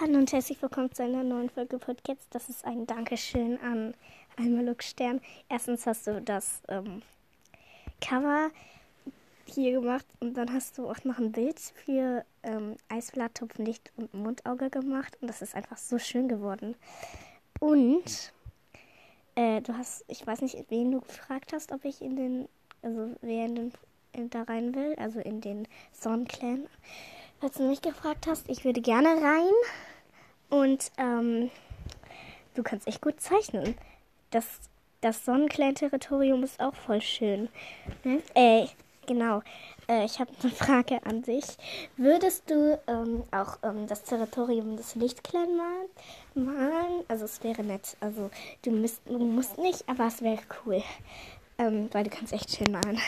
Hallo und herzlich willkommen zu einer neuen Folge Podcasts. Das ist ein Dankeschön an Almaluk Stern. Erstens hast du das ähm, Cover hier gemacht und dann hast du auch noch ein Bild für ähm, Eisblattopf, Licht und Mundauge gemacht und das ist einfach so schön geworden. Und äh, du hast, ich weiß nicht, wen du gefragt hast, ob ich in den, also wer in den, in, da rein will, also in den Sonnenclan. Falls du mich gefragt hast, ich würde gerne rein. Und ähm, du kannst echt gut zeichnen. Das, das Sonnenclan-Territorium ist auch voll schön. Ne? Äh, genau. Äh, ich habe eine Frage an dich. Würdest du ähm, auch ähm, das Territorium des Lichtclan malen? malen? Also es wäre nett. Also du, müsst, du musst nicht, aber es wäre cool. Ähm, weil du kannst echt schön malen.